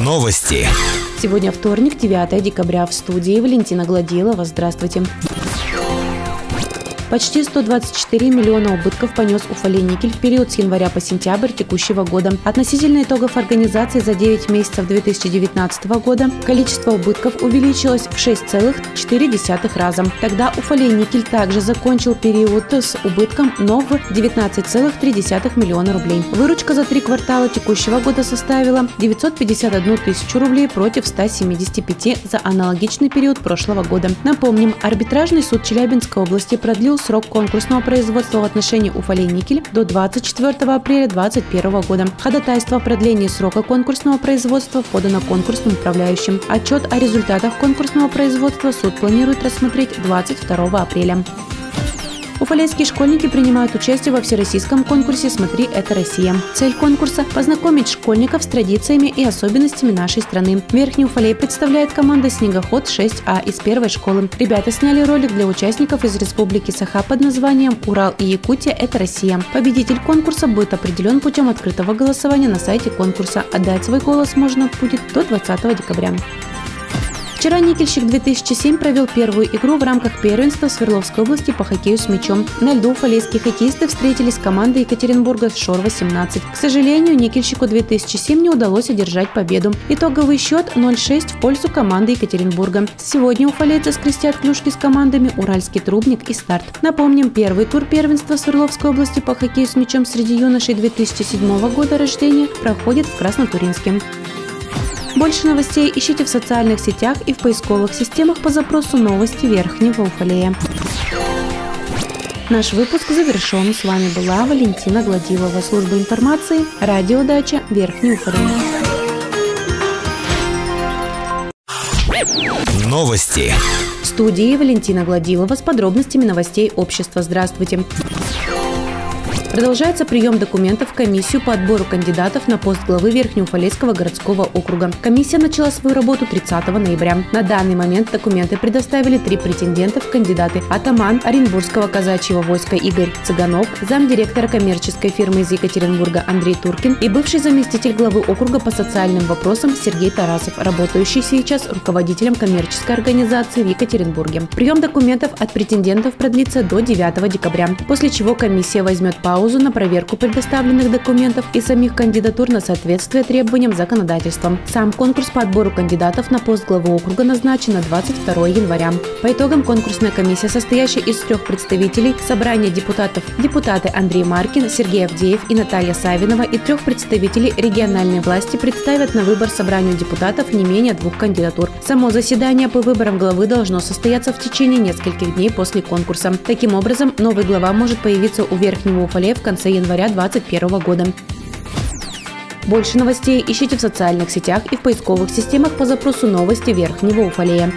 Новости. Сегодня вторник, 9 декабря. В студии Валентина Гладилова. Здравствуйте. Почти 124 миллиона убытков понес Уфалей-Никель в период с января по сентябрь текущего года. Относительно итогов организации за 9 месяцев 2019 года количество убытков увеличилось в 6,4 раза. Тогда Уфалей-Никель также закончил период с убытком, но в 19,3 миллиона рублей. Выручка за три квартала текущего года составила 951 тысячу рублей против 175 за аналогичный период прошлого года. Напомним, арбитражный суд Челябинской области продлил срок конкурсного производства в отношении Уфалей-Никель до 24 апреля 2021 года. Ходатайство о продлении срока конкурсного производства подано конкурсным управляющим. Отчет о результатах конкурсного производства суд планирует рассмотреть 22 апреля. Уфалейские школьники принимают участие во всероссийском конкурсе «Смотри, это Россия». Цель конкурса – познакомить школьников с традициями и особенностями нашей страны. Верхний Уфалей представляет команда «Снегоход 6А» из первой школы. Ребята сняли ролик для участников из Республики Саха под названием «Урал и Якутия – это Россия». Победитель конкурса будет определен путем открытого голосования на сайте конкурса. Отдать свой голос можно будет до 20 декабря. Вчера «Никельщик 2007» провел первую игру в рамках первенства Свердловской области по хоккею с мячом. На льду фалейские хоккеисты встретились с командой Екатеринбурга с Шор-18. К сожалению, «Никельщику 2007» не удалось одержать победу. Итоговый счет 0-6 в пользу команды Екатеринбурга. Сегодня уфалейцы скрестят клюшки с командами «Уральский трубник» и «Старт». Напомним, первый тур первенства Свердловской области по хоккею с мячом среди юношей 2007 года рождения проходит в Краснотуринске. Больше новостей ищите в социальных сетях и в поисковых системах по запросу «Новости Верхнего Уфалея». Наш выпуск завершен. С вами была Валентина Гладилова, служба информации, радиодача Верхний Уфалей. Новости. В студии Валентина Гладилова с подробностями новостей общества. Здравствуйте. Продолжается прием документов в комиссию по отбору кандидатов на пост главы Верхнеуфалейского городского округа. Комиссия начала свою работу 30 ноября. На данный момент документы предоставили три претендента в кандидаты. Атаман Оренбургского казачьего войска Игорь Цыганов, замдиректора коммерческой фирмы из Екатеринбурга Андрей Туркин и бывший заместитель главы округа по социальным вопросам Сергей Тарасов, работающий сейчас руководителем коммерческой организации в Екатеринбурге. Прием документов от претендентов продлится до 9 декабря, после чего комиссия возьмет паузу паузу на проверку предоставленных документов и самих кандидатур на соответствие требованиям законодательства. Сам конкурс по отбору кандидатов на пост главы округа назначен на 22 января. По итогам конкурсная комиссия, состоящая из трех представителей собрания депутатов, депутаты Андрей Маркин, Сергей Авдеев и Наталья Савинова и трех представителей региональной власти представят на выбор собранию депутатов не менее двух кандидатур. Само заседание по выборам главы должно состояться в течение нескольких дней после конкурса. Таким образом, новый глава может появиться у Верхнего Уфалея в конце января 2021 года. Больше новостей ищите в социальных сетях и в поисковых системах по запросу «Новости Верхнего Уфалея».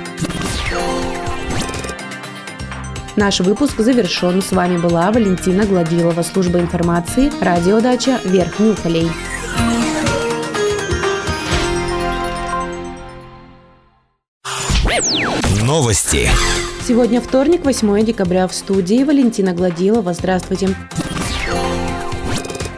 Наш выпуск завершен. С вами была Валентина Гладилова, служба информации, радиодача Верхний Уфалей. Новости. Сегодня вторник, 8 декабря. В студии Валентина Гладилова. Здравствуйте.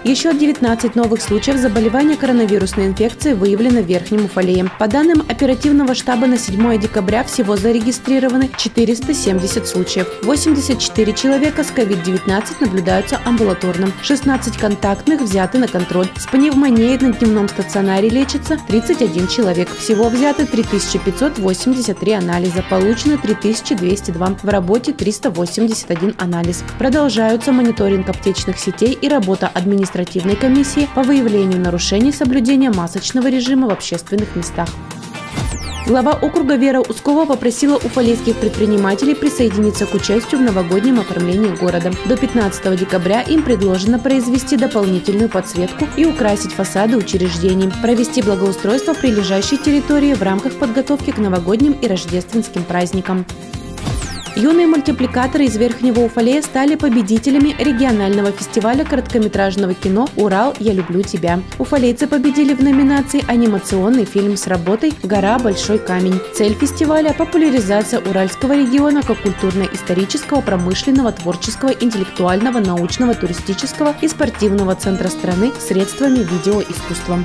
Еще 19 новых случаев заболевания коронавирусной инфекцией выявлено в Верхнем Уфалее. По данным оперативного штаба на 7 декабря всего зарегистрированы 470 случаев. 84 человека с COVID-19 наблюдаются амбулаторно. 16 контактных взяты на контроль. С пневмонией на дневном стационаре лечится 31 человек. Всего взяты 3583 анализа. Получено 3202. В работе 381 анализ. Продолжаются мониторинг аптечных сетей и работа администрации административной комиссии по выявлению нарушений соблюдения масочного режима в общественных местах. Глава округа Вера Ускова попросила уфалейских предпринимателей присоединиться к участию в новогоднем оформлении города. До 15 декабря им предложено произвести дополнительную подсветку и украсить фасады учреждений, провести благоустройство прилежащей территории в рамках подготовки к новогодним и рождественским праздникам. Юные мультипликаторы из Верхнего Уфалея стали победителями регионального фестиваля короткометражного кино «Урал. Я люблю тебя». Уфалейцы победили в номинации «Анимационный фильм с работой «Гора. Большой камень». Цель фестиваля – популяризация Уральского региона как культурно-исторического, промышленного, творческого, интеллектуального, научного, туристического и спортивного центра страны средствами видеоискусства.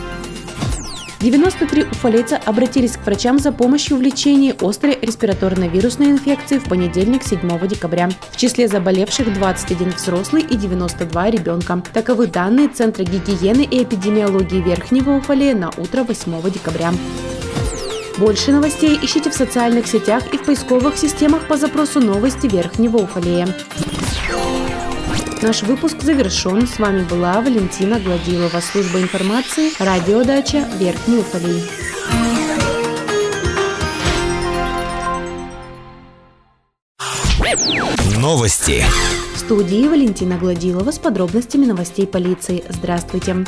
93 уфалейца обратились к врачам за помощью в лечении острой респираторно-вирусной инфекции в понедельник 7 декабря. В числе заболевших 21 взрослый и 92 ребенка. Таковы данные Центра гигиены и эпидемиологии Верхнего Уфалея на утро 8 декабря. Больше новостей ищите в социальных сетях и в поисковых системах по запросу «Новости Верхнего Уфалея». Наш выпуск завершен. С вами была Валентина Гладилова, служба информации, радиодача Верхний Уфалей. Новости. В студии Валентина Гладилова с подробностями новостей полиции. Здравствуйте.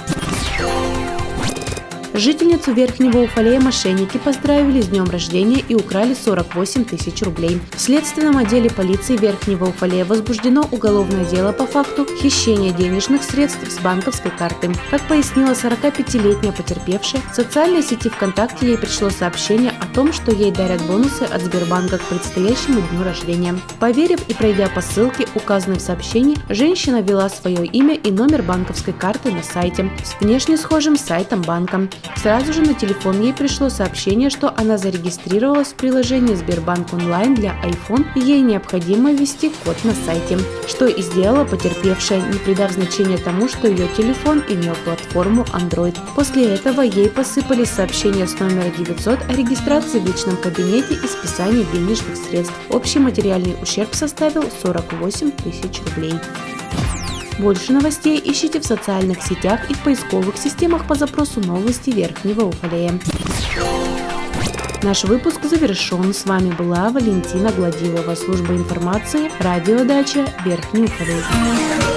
Жительницу Верхнего Уфалея мошенники поздравили с днем рождения и украли 48 тысяч рублей. В следственном отделе полиции Верхнего Уфалея возбуждено уголовное дело по факту хищения денежных средств с банковской карты. Как пояснила 45-летняя потерпевшая, в социальной сети ВКонтакте ей пришло сообщение о том, что ей дарят бонусы от Сбербанка к предстоящему дню рождения. Поверив и пройдя по ссылке, указанной в сообщении, женщина ввела свое имя и номер банковской карты на сайте с внешне схожим сайтом банка. Сразу же на телефон ей пришло сообщение, что она зарегистрировалась в приложении Сбербанк онлайн для iPhone и ей необходимо ввести код на сайте, что и сделала потерпевшая, не придав значения тому, что ее телефон имел платформу Android. После этого ей посыпались сообщения с номера 900 о регистрации в личном кабинете и списании денежных средств. Общий материальный ущерб составил 48 тысяч рублей. Больше новостей ищите в социальных сетях и в поисковых системах по запросу «Новости Верхнего Уфалея». Наш выпуск завершен. С вами была Валентина Гладилова, служба информации, радиодача Верхний Уфалей.